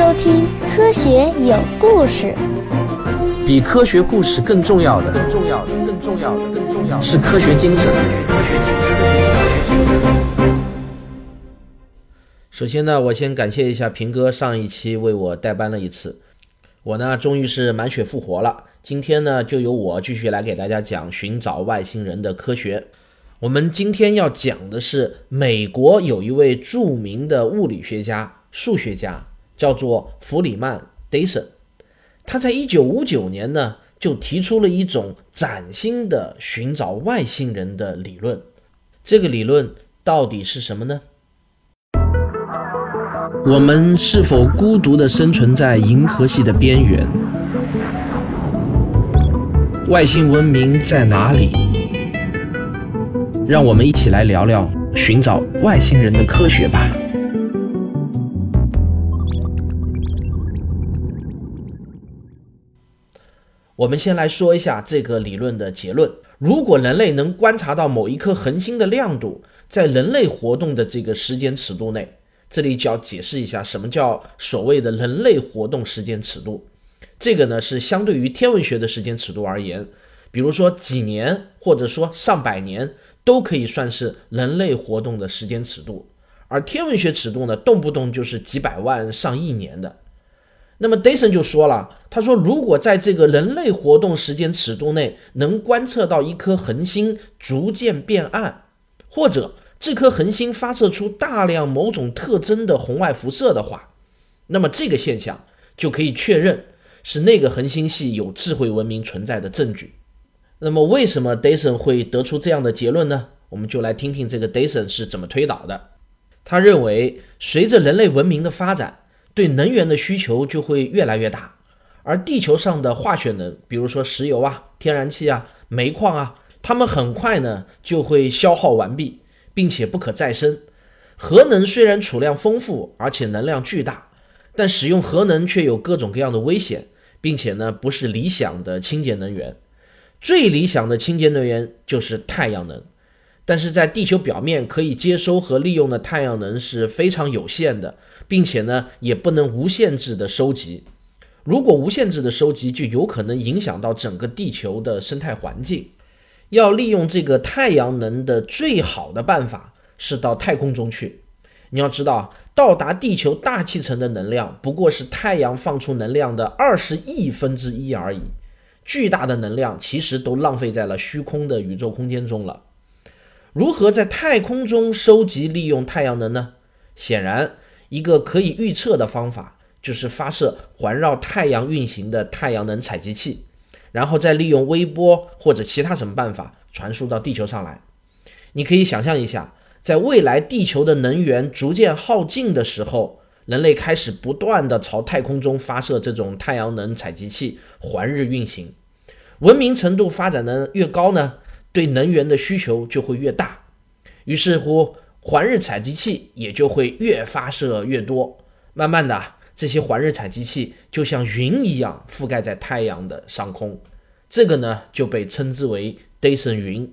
收听《科学有故事》。比科学故事更重要的，更重要的，更重要的，更重要的是科学精神。首先呢，我先感谢一下平哥上一期为我代班了一次，我呢终于是满血复活了。今天呢，就由我继续来给大家讲寻找外星人的科学。我们今天要讲的是美国有一位著名的物理学家、数学家，叫做弗里曼·戴森。他在一九五九年呢，就提出了一种崭新的寻找外星人的理论。这个理论到底是什么呢？我们是否孤独地生存在银河系的边缘？外星文明在哪里？让我们一起来聊聊寻找外星人的科学吧。我们先来说一下这个理论的结论：如果人类能观察到某一颗恒星的亮度在人类活动的这个时间尺度内，这里就要解释一下什么叫所谓的人类活动时间尺度。这个呢是相对于天文学的时间尺度而言，比如说几年或者说上百年。都可以算是人类活动的时间尺度，而天文学尺度呢，动不动就是几百万、上亿年的。那么，Dason 就说了，他说，如果在这个人类活动时间尺度内能观测到一颗恒星逐渐变暗，或者这颗恒星发射出大量某种特征的红外辐射的话，那么这个现象就可以确认是那个恒星系有智慧文明存在的证据。那么，为什么 Dason 会得出这样的结论呢？我们就来听听这个 Dason 是怎么推导的。他认为，随着人类文明的发展，对能源的需求就会越来越大，而地球上的化学能，比如说石油啊、天然气啊、煤矿啊，它们很快呢就会消耗完毕，并且不可再生。核能虽然储量丰富，而且能量巨大，但使用核能却有各种各样的危险，并且呢不是理想的清洁能源。最理想的清洁能源就是太阳能，但是在地球表面可以接收和利用的太阳能是非常有限的，并且呢也不能无限制的收集。如果无限制的收集，就有可能影响到整个地球的生态环境。要利用这个太阳能的最好的办法是到太空中去。你要知道，到达地球大气层的能量不过是太阳放出能量的二十亿分之一而已。巨大的能量其实都浪费在了虚空的宇宙空间中了。如何在太空中收集利用太阳能呢？显然，一个可以预测的方法就是发射环绕太阳运行的太阳能采集器，然后再利用微波或者其他什么办法传输到地球上来。你可以想象一下，在未来地球的能源逐渐耗尽的时候。人类开始不断的朝太空中发射这种太阳能采集器，环日运行。文明程度发展的越高呢，对能源的需求就会越大。于是乎，环日采集器也就会越发射越多。慢慢的，这些环日采集器就像云一样覆盖在太阳的上空。这个呢，就被称之为 “dayson 云。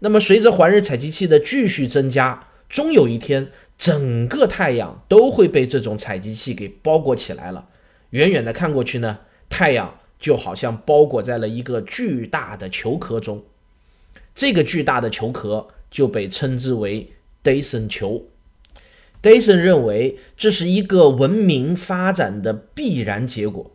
那么，随着环日采集器的继续增加，终有一天。整个太阳都会被这种采集器给包裹起来了。远远的看过去呢，太阳就好像包裹在了一个巨大的球壳中。这个巨大的球壳就被称之为戴森球。戴森认为这是一个文明发展的必然结果。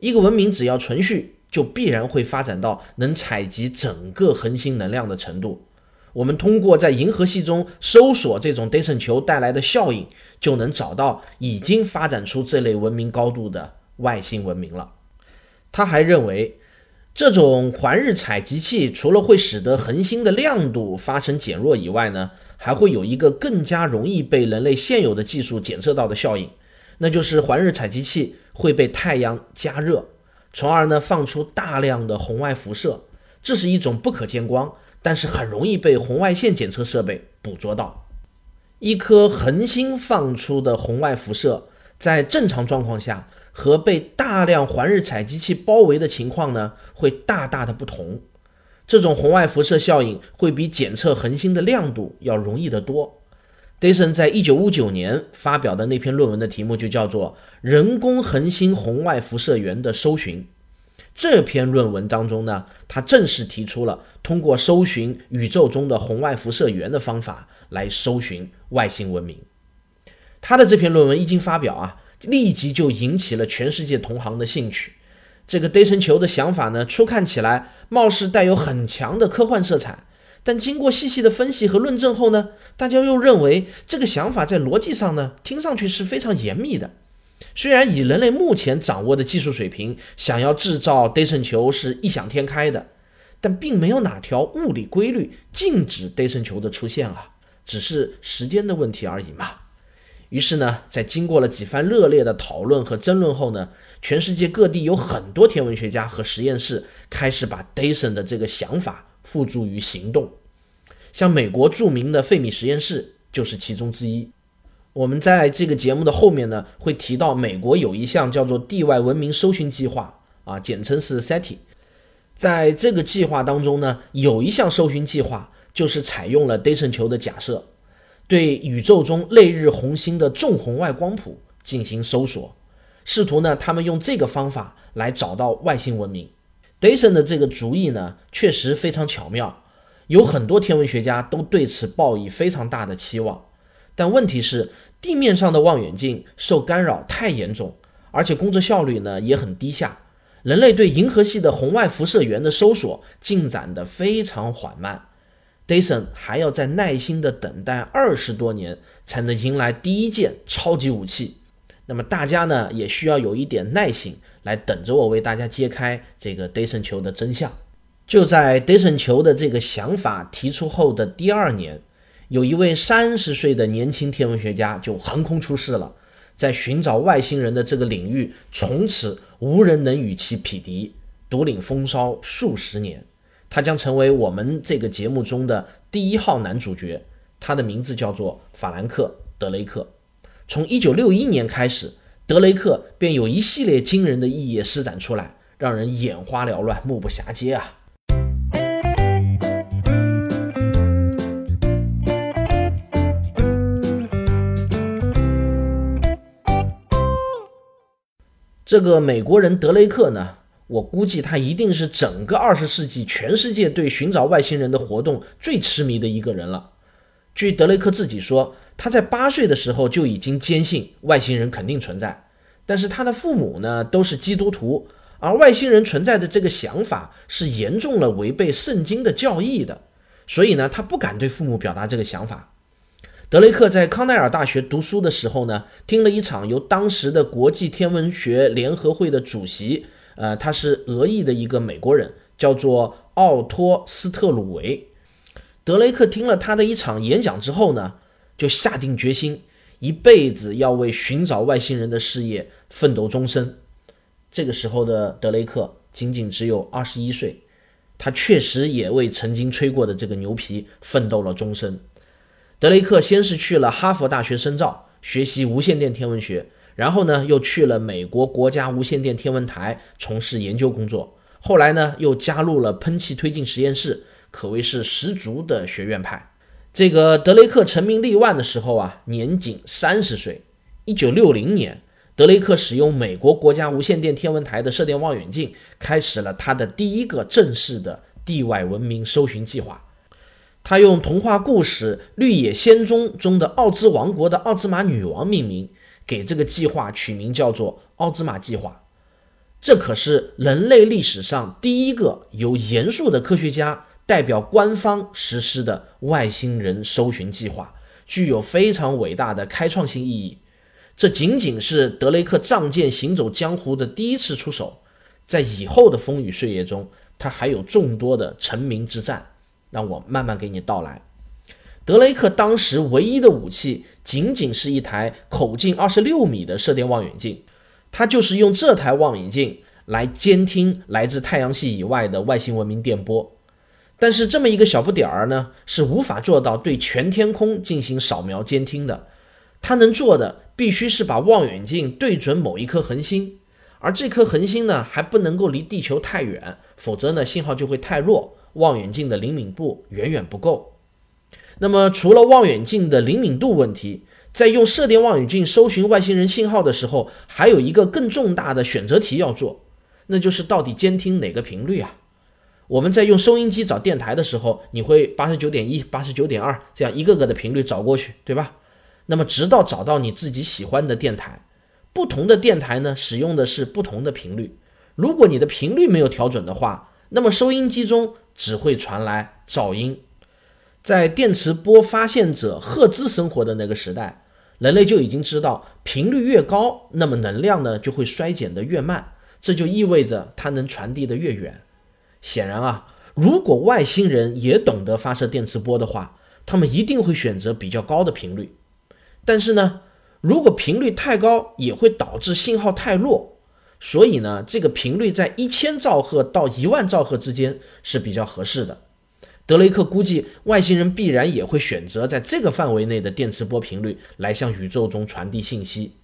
一个文明只要存续，就必然会发展到能采集整个恒星能量的程度。我们通过在银河系中搜索这种戴森球带来的效应，就能找到已经发展出这类文明高度的外星文明了。他还认为，这种环日采集器除了会使得恒星的亮度发生减弱以外呢，还会有一个更加容易被人类现有的技术检测到的效应，那就是环日采集器会被太阳加热，从而呢放出大量的红外辐射，这是一种不可见光。但是很容易被红外线检测设备捕捉到。一颗恒星放出的红外辐射，在正常状况下和被大量环日采集器包围的情况呢，会大大的不同。这种红外辐射效应会比检测恒星的亮度要容易得多。Dyson 在一九五九年发表的那篇论文的题目就叫做《人工恒星红外辐射源的搜寻》。这篇论文当中呢，他正式提出了通过搜寻宇宙中的红外辐射源的方法来搜寻外星文明。他的这篇论文一经发表啊，立即就引起了全世界同行的兴趣。这个 Dyson 球的想法呢，初看起来貌似带有很强的科幻色彩。但经过细细的分析和论证后呢，大家又认为这个想法在逻辑上呢，听上去是非常严密的。虽然以人类目前掌握的技术水平，想要制造 Dyson 球是异想天开的，但并没有哪条物理规律禁止 Dyson 球的出现啊，只是时间的问题而已嘛。于是呢，在经过了几番热烈的讨论和争论后呢，全世界各地有很多天文学家和实验室开始把 Dyson 的这个想法。付诸于行动，像美国著名的费米实验室就是其中之一。我们在这个节目的后面呢，会提到美国有一项叫做地外文明搜寻计划啊，简称是 SETI。在这个计划当中呢，有一项搜寻计划就是采用了 Dyson 球的假设，对宇宙中类日红星的重红外光谱进行搜索，试图呢，他们用这个方法来找到外星文明。Dyson 的这个主意呢，确实非常巧妙，有很多天文学家都对此抱以非常大的期望。但问题是，地面上的望远镜受干扰太严重，而且工作效率呢也很低下。人类对银河系的红外辐射源的搜索进展得非常缓慢，Dyson 还要再耐心地等待二十多年，才能迎来第一件超级武器。那么大家呢，也需要有一点耐心。来等着我为大家揭开这个 Dyson 球的真相。就在 Dyson 球的这个想法提出后的第二年，有一位三十岁的年轻天文学家就横空出世了，在寻找外星人的这个领域，从此无人能与其匹敌，独领风骚数十年。他将成为我们这个节目中的第一号男主角，他的名字叫做法兰克·德雷克。从1961年开始。德雷克便有一系列惊人的异业施展出来，让人眼花缭乱、目不暇接啊！这个美国人德雷克呢，我估计他一定是整个二十世纪全世界对寻找外星人的活动最痴迷的一个人了。据德雷克自己说。他在八岁的时候就已经坚信外星人肯定存在，但是他的父母呢都是基督徒，而外星人存在的这个想法是严重了违背圣经的教义的，所以呢他不敢对父母表达这个想法。德雷克在康奈尔大学读书的时候呢，听了一场由当时的国际天文学联合会的主席，呃，他是俄裔的一个美国人，叫做奥托斯特鲁维。德雷克听了他的一场演讲之后呢。就下定决心，一辈子要为寻找外星人的事业奋斗终身。这个时候的德雷克仅仅只有二十一岁，他确实也为曾经吹过的这个牛皮奋斗了终身。德雷克先是去了哈佛大学深造，学习无线电天文学，然后呢又去了美国国家无线电天文台从事研究工作，后来呢又加入了喷气推进实验室，可谓是十足的学院派。这个德雷克成名立万的时候啊，年仅三十岁。一九六零年，德雷克使用美国国家无线电天文台的射电望远镜，开始了他的第一个正式的地外文明搜寻计划。他用童话故事《绿野仙踪》中的奥兹王国的奥兹玛女王命名，给这个计划取名叫做“奥兹玛计划”。这可是人类历史上第一个由严肃的科学家。代表官方实施的外星人搜寻计划，具有非常伟大的开创性意义。这仅仅是德雷克仗剑行走江湖的第一次出手，在以后的风雨岁月中，他还有众多的成名之战。让我慢慢给你道来。德雷克当时唯一的武器，仅仅是一台口径二十六米的射电望远镜，他就是用这台望远镜来监听来自太阳系以外的外星文明电波。但是这么一个小不点儿呢，是无法做到对全天空进行扫描监听的。它能做的必须是把望远镜对准某一颗恒星，而这颗恒星呢还不能够离地球太远，否则呢信号就会太弱，望远镜的灵敏度远远不够。那么除了望远镜的灵敏度问题，在用射电望远镜搜寻外星人信号的时候，还有一个更重大的选择题要做，那就是到底监听哪个频率啊？我们在用收音机找电台的时候，你会八十九点一、八十九点二这样一个个的频率找过去，对吧？那么直到找到你自己喜欢的电台，不同的电台呢使用的是不同的频率。如果你的频率没有调准的话，那么收音机中只会传来噪音。在电磁波发现者赫兹生活的那个时代，人类就已经知道，频率越高，那么能量呢就会衰减的越慢，这就意味着它能传递的越远。显然啊，如果外星人也懂得发射电磁波的话，他们一定会选择比较高的频率。但是呢，如果频率太高，也会导致信号太弱。所以呢，这个频率在一千兆赫到一万兆赫之间是比较合适的。德雷克估计，外星人必然也会选择在这个范围内的电磁波频率来向宇宙中传递信息。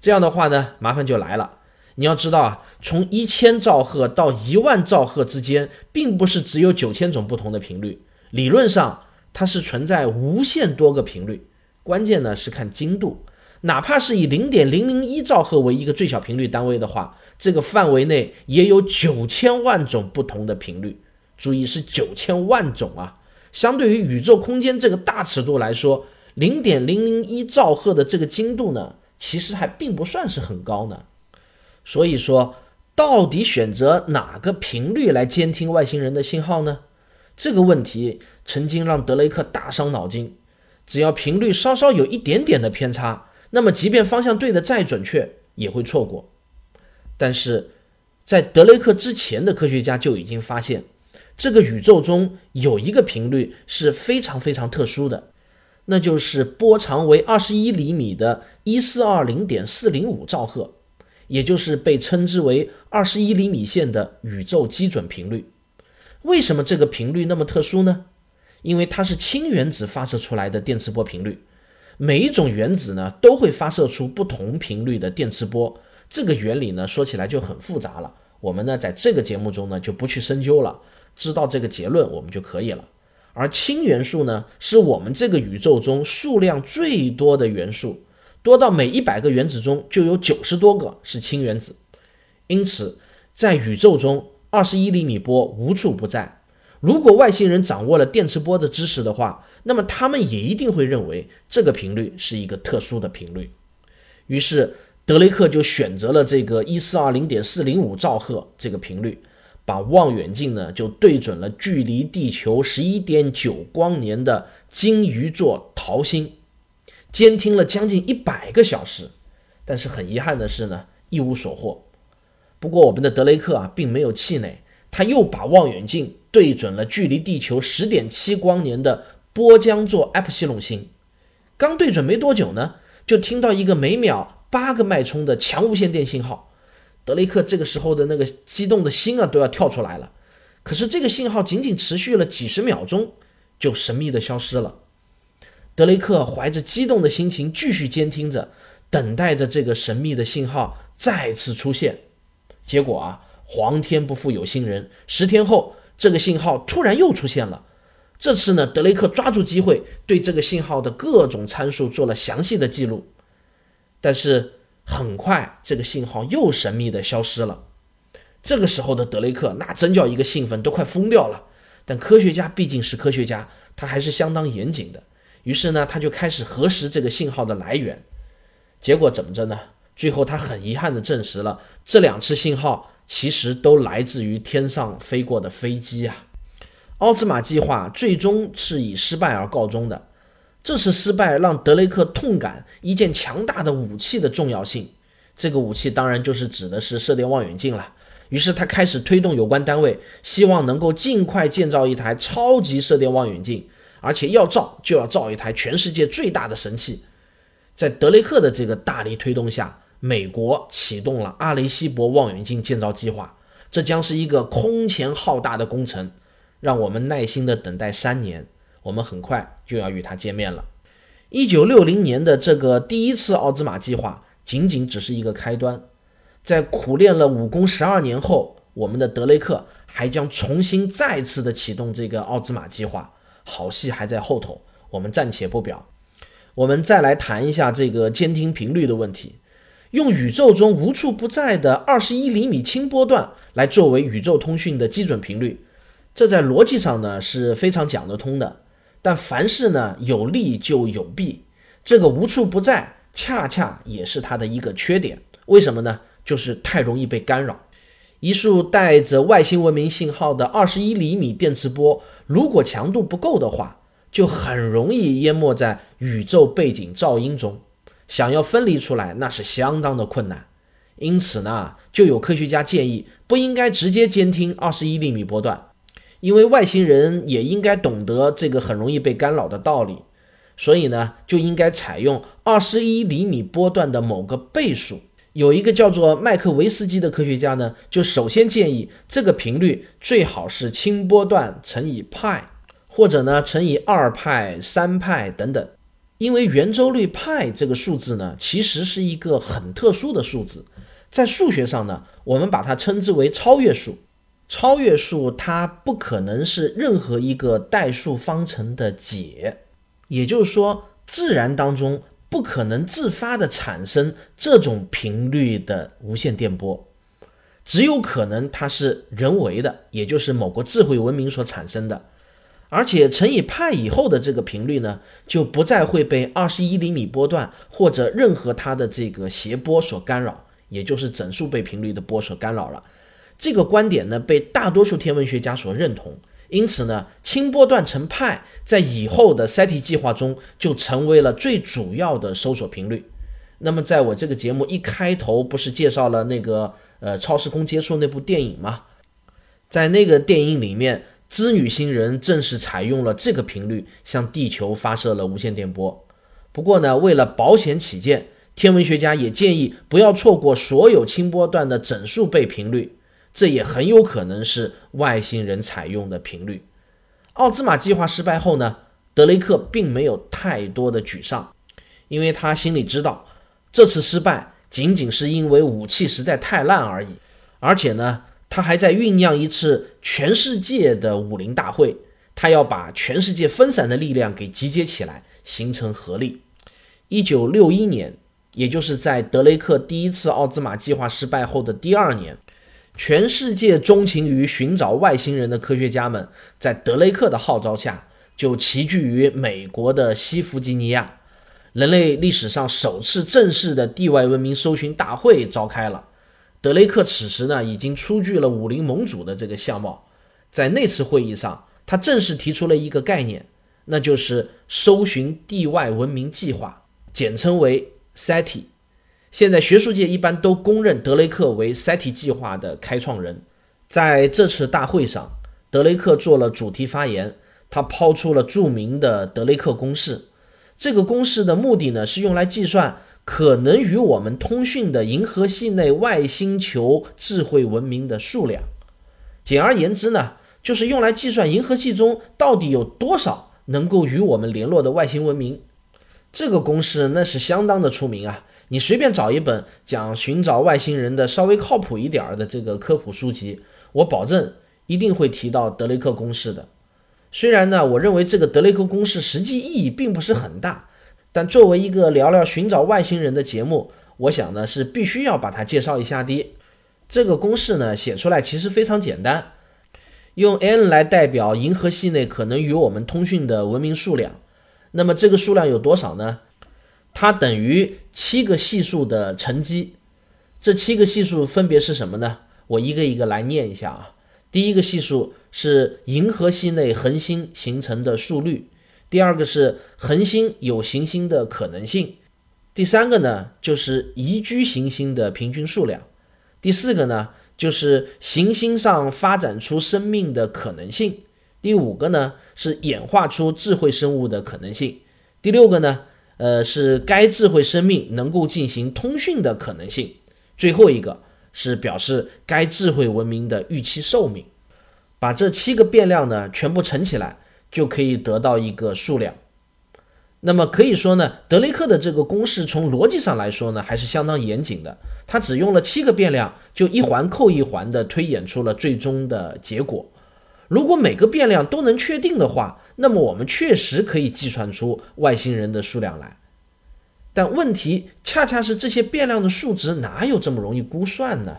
这样的话呢，麻烦就来了。你要知道啊，从一千兆赫到一万兆赫之间，并不是只有九千种不同的频率。理论上，它是存在无限多个频率。关键呢是看精度，哪怕是以零点零零一兆赫为一个最小频率单位的话，这个范围内也有九千万种不同的频率。注意是九千万种啊！相对于宇宙空间这个大尺度来说，零点零零一兆赫的这个精度呢，其实还并不算是很高呢。所以说，到底选择哪个频率来监听外星人的信号呢？这个问题曾经让德雷克大伤脑筋。只要频率稍稍有一点点的偏差，那么即便方向对的再准确，也会错过。但是，在德雷克之前的科学家就已经发现，这个宇宙中有一个频率是非常非常特殊的，那就是波长为二十一厘米的一四二零点四零五兆赫。也就是被称之为二十一厘米线的宇宙基准频率。为什么这个频率那么特殊呢？因为它是氢原子发射出来的电磁波频率。每一种原子呢都会发射出不同频率的电磁波。这个原理呢说起来就很复杂了。我们呢在这个节目中呢就不去深究了。知道这个结论我们就可以了。而氢元素呢是我们这个宇宙中数量最多的元素。多到每一百个原子中就有九十多个是氢原子，因此在宇宙中，二十一厘米波无处不在。如果外星人掌握了电磁波的知识的话，那么他们也一定会认为这个频率是一个特殊的频率。于是德雷克就选择了这个一四二零点四零五兆赫这个频率，把望远镜呢就对准了距离地球十一点九光年的鲸鱼座桃星。监听了将近一百个小时，但是很遗憾的是呢，一无所获。不过我们的德雷克啊，并没有气馁，他又把望远镜对准了距离地球十点七光年的波江座埃普西隆星。刚对准没多久呢，就听到一个每秒八个脉冲的强无线电信号。德雷克这个时候的那个激动的心啊，都要跳出来了。可是这个信号仅仅持续了几十秒钟，就神秘的消失了。德雷克怀着激动的心情继续监听着，等待着这个神秘的信号再次出现。结果啊，皇天不负有心人，十天后，这个信号突然又出现了。这次呢，德雷克抓住机会，对这个信号的各种参数做了详细的记录。但是很快，这个信号又神秘的消失了。这个时候的德雷克那真叫一个兴奋，都快疯掉了。但科学家毕竟是科学家，他还是相当严谨的。于是呢，他就开始核实这个信号的来源，结果怎么着呢？最后他很遗憾地证实了这两次信号其实都来自于天上飞过的飞机啊。奥兹玛计划最终是以失败而告终的。这次失败让德雷克痛感一件强大的武器的重要性，这个武器当然就是指的是射电望远镜了。于是他开始推动有关单位，希望能够尽快建造一台超级射电望远镜。而且要造就要造一台全世界最大的神器，在德雷克的这个大力推动下，美国启动了阿雷西博望远镜建造计划。这将是一个空前浩大的工程，让我们耐心的等待三年。我们很快就要与它见面了。一九六零年的这个第一次奥兹玛计划仅仅只是一个开端，在苦练了武功十二年后，我们的德雷克还将重新再次的启动这个奥兹玛计划。好戏还在后头，我们暂且不表。我们再来谈一下这个监听频率的问题。用宇宙中无处不在的二十一厘米轻波段来作为宇宙通讯的基准频率，这在逻辑上呢是非常讲得通的。但凡事呢有利就有弊，这个无处不在恰恰也是它的一个缺点。为什么呢？就是太容易被干扰。一束带着外星文明信号的二十一厘米电磁波，如果强度不够的话，就很容易淹没在宇宙背景噪音中。想要分离出来，那是相当的困难。因此呢，就有科学家建议，不应该直接监听二十一厘米波段，因为外星人也应该懂得这个很容易被干扰的道理。所以呢，就应该采用二十一厘米波段的某个倍数。有一个叫做麦克维斯基的科学家呢，就首先建议这个频率最好是轻波段乘以派，或者呢乘以二派、三派等等。因为圆周率派这个数字呢，其实是一个很特殊的数字，在数学上呢，我们把它称之为超越数。超越数它不可能是任何一个代数方程的解，也就是说，自然当中不可能自发的产生这种频率的无线电波，只有可能它是人为的，也就是某个智慧文明所产生的。而且乘以派以后的这个频率呢，就不再会被二十一厘米波段或者任何它的这个谐波所干扰，也就是整数倍频率的波所干扰了。这个观点呢，被大多数天文学家所认同。因此呢，轻波段成派在以后的 SETI 计划中就成为了最主要的搜索频率。那么，在我这个节目一开头不是介绍了那个呃超时空接触那部电影吗？在那个电影里面。织女星人正是采用了这个频率向地球发射了无线电波。不过呢，为了保险起见，天文学家也建议不要错过所有轻波段的整数倍频率，这也很有可能是外星人采用的频率。奥兹玛计划失败后呢，德雷克并没有太多的沮丧，因为他心里知道这次失败仅仅是因为武器实在太烂而已，而且呢。他还在酝酿一次全世界的武林大会，他要把全世界分散的力量给集结起来，形成合力。一九六一年，也就是在德雷克第一次奥兹玛计划失败后的第二年，全世界钟情于寻找外星人的科学家们，在德雷克的号召下，就齐聚于美国的西弗吉尼亚，人类历史上首次正式的地外文明搜寻大会召开了。德雷克此时呢，已经初具了武林盟主的这个相貌。在那次会议上，他正式提出了一个概念，那就是搜寻地外文明计划，简称为 SETI。现在学术界一般都公认德雷克为 SETI 计划的开创人。在这次大会上，德雷克做了主题发言，他抛出了著名的德雷克公式。这个公式的目的呢，是用来计算。可能与我们通讯的银河系内外星球智慧文明的数量，简而言之呢，就是用来计算银河系中到底有多少能够与我们联络的外星文明。这个公式那是相当的出名啊！你随便找一本讲寻找外星人的稍微靠谱一点儿的这个科普书籍，我保证一定会提到德雷克公式的。虽然呢，我认为这个德雷克公式实际意义并不是很大。但作为一个聊聊寻找外星人的节目，我想呢是必须要把它介绍一下的。这个公式呢写出来其实非常简单，用 n 来代表银河系内可能与我们通讯的文明数量。那么这个数量有多少呢？它等于七个系数的乘积。这七个系数分别是什么呢？我一个一个来念一下啊。第一个系数是银河系内恒星形成的速率。第二个是恒星有行星的可能性，第三个呢就是宜居行星的平均数量，第四个呢就是行星上发展出生命的可能性，第五个呢是演化出智慧生物的可能性，第六个呢，呃是该智慧生命能够进行通讯的可能性，最后一个是表示该智慧文明的预期寿命。把这七个变量呢全部乘起来。就可以得到一个数量，那么可以说呢，德雷克的这个公式从逻辑上来说呢，还是相当严谨的。他只用了七个变量，就一环扣一环的推演出了最终的结果。如果每个变量都能确定的话，那么我们确实可以计算出外星人的数量来。但问题恰恰是这些变量的数值哪有这么容易估算呢？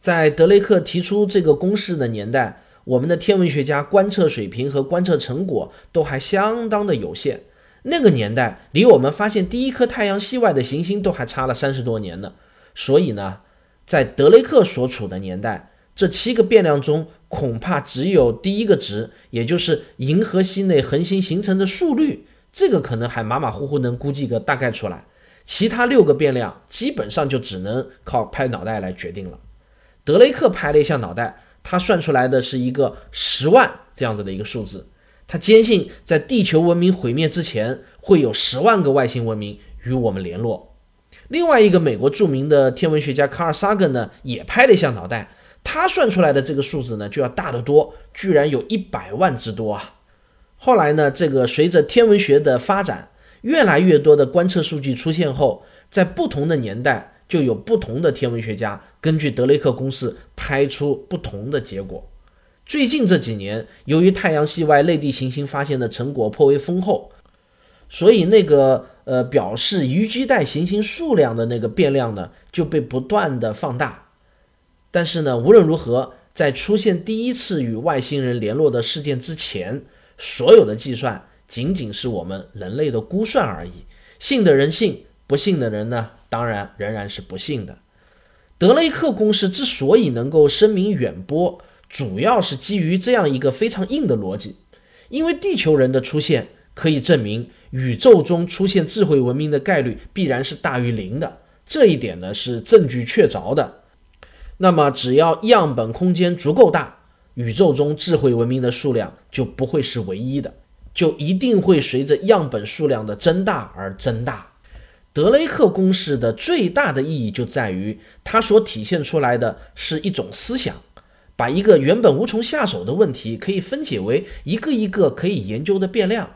在德雷克提出这个公式的年代，我们的天文学家观测水平和观测成果都还相当的有限。那个年代离我们发现第一颗太阳系外的行星都还差了三十多年呢。所以呢，在德雷克所处的年代，这七个变量中恐怕只有第一个值，也就是银河系内恒星形成的速率。这个可能还马马虎虎能估计个大概出来，其他六个变量基本上就只能靠拍脑袋来决定了。德雷克拍了一下脑袋，他算出来的是一个十万这样子的一个数字。他坚信在地球文明毁灭之前，会有十万个外星文明与我们联络。另外一个美国著名的天文学家卡尔萨根呢，也拍了一下脑袋，他算出来的这个数字呢就要大得多，居然有一百万之多啊！后来呢，这个随着天文学的发展，越来越多的观测数据出现后，在不同的年代就有不同的天文学家根据德雷克公式拍出不同的结果。最近这几年，由于太阳系外类地行星发现的成果颇为丰厚，所以那个呃表示宜居带行星数量的那个变量呢就被不断的放大。但是呢，无论如何，在出现第一次与外星人联络的事件之前，所有的计算仅仅是我们人类的估算而已，信的人信，不信的人呢，当然仍然是不信的。德雷克公式之所以能够声名远播，主要是基于这样一个非常硬的逻辑：因为地球人的出现可以证明宇宙中出现智慧文明的概率必然是大于零的，这一点呢是证据确凿的。那么只要样本空间足够大。宇宙中智慧文明的数量就不会是唯一的，就一定会随着样本数量的增大而增大。德雷克公式的最大的意义就在于，它所体现出来的是一种思想，把一个原本无从下手的问题，可以分解为一个一个可以研究的变量。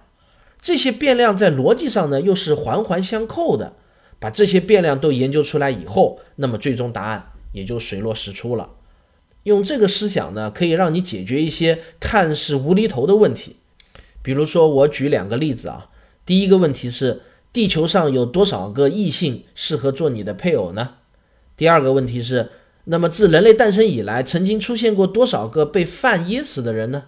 这些变量在逻辑上呢，又是环环相扣的。把这些变量都研究出来以后，那么最终答案也就水落石出了。用这个思想呢，可以让你解决一些看似无厘头的问题。比如说，我举两个例子啊。第一个问题是，地球上有多少个异性适合做你的配偶呢？第二个问题是，那么自人类诞生以来，曾经出现过多少个被饭噎死的人呢？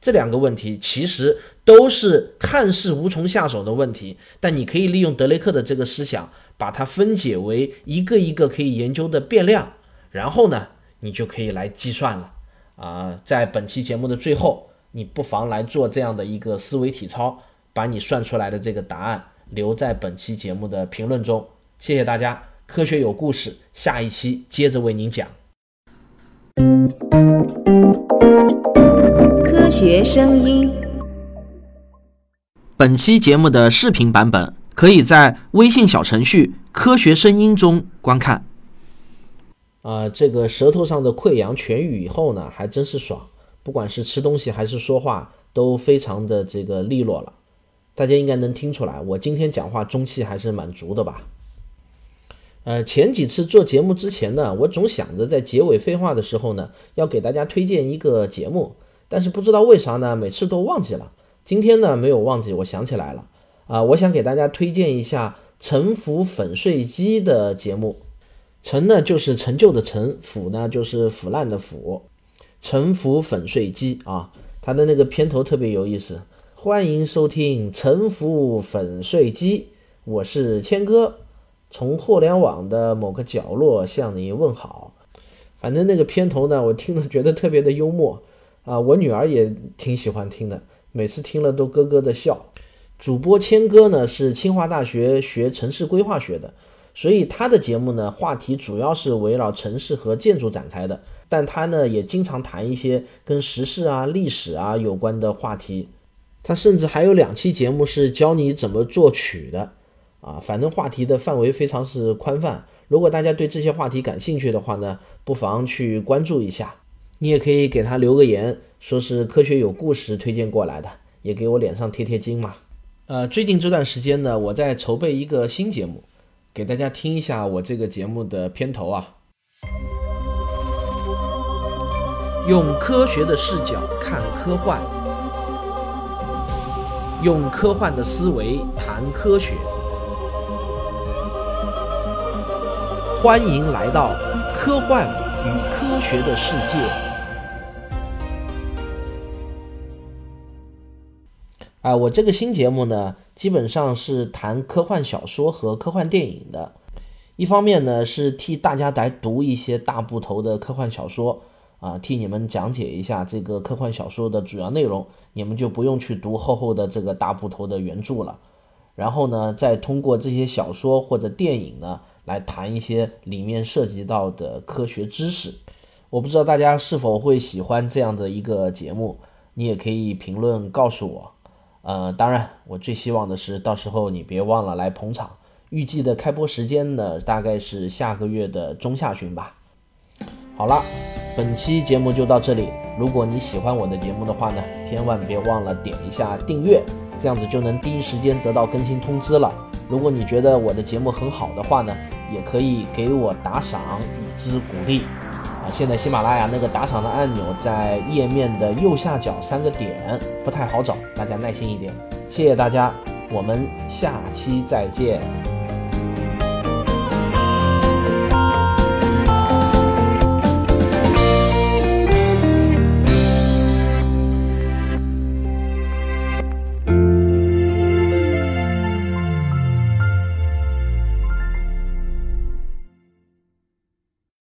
这两个问题其实都是看似无从下手的问题，但你可以利用德雷克的这个思想，把它分解为一个一个可以研究的变量，然后呢？你就可以来计算了啊！在本期节目的最后，你不妨来做这样的一个思维体操，把你算出来的这个答案留在本期节目的评论中。谢谢大家，科学有故事，下一期接着为您讲。科学声音。本期节目的视频版本可以在微信小程序“科学声音”中观看。啊，这个舌头上的溃疡痊愈以后呢，还真是爽。不管是吃东西还是说话，都非常的这个利落了。大家应该能听出来，我今天讲话中气还是蛮足的吧？呃，前几次做节目之前呢，我总想着在结尾废话的时候呢，要给大家推荐一个节目，但是不知道为啥呢，每次都忘记了。今天呢，没有忘记，我想起来了。啊，我想给大家推荐一下沉浮粉碎机的节目。成呢就是陈旧的成，腐呢就是腐烂的腐，沉浮粉碎机啊，它的那个片头特别有意思。欢迎收听沉浮粉碎机，我是谦哥，从互联网的某个角落向你问好。反正那个片头呢，我听了觉得特别的幽默啊，我女儿也挺喜欢听的，每次听了都咯咯的笑。主播谦哥呢是清华大学学城市规划学的。所以他的节目呢，话题主要是围绕城市和建筑展开的，但他呢也经常谈一些跟时事啊、历史啊有关的话题。他甚至还有两期节目是教你怎么作曲的，啊，反正话题的范围非常是宽泛。如果大家对这些话题感兴趣的话呢，不妨去关注一下。你也可以给他留个言，说是科学有故事推荐过来的，也给我脸上贴贴金嘛。呃，最近这段时间呢，我在筹备一个新节目。给大家听一下我这个节目的片头啊。用科学的视角看科幻，用科幻的思维谈科学。欢迎来到科幻与科学的世界。啊，我这个新节目呢，基本上是谈科幻小说和科幻电影的。一方面呢，是替大家来读一些大部头的科幻小说。啊，替你们讲解一下这个科幻小说的主要内容，你们就不用去读厚厚的这个大部头的原著了。然后呢，再通过这些小说或者电影呢，来谈一些里面涉及到的科学知识。我不知道大家是否会喜欢这样的一个节目，你也可以评论告诉我。呃，当然，我最希望的是到时候你别忘了来捧场。预计的开播时间呢，大概是下个月的中下旬吧。好了。本期节目就到这里。如果你喜欢我的节目的话呢，千万别忘了点一下订阅，这样子就能第一时间得到更新通知了。如果你觉得我的节目很好的话呢，也可以给我打赏以资鼓励。现在喜马拉雅那个打赏的按钮在页面的右下角三个点，不太好找，大家耐心一点。谢谢大家，我们下期再见。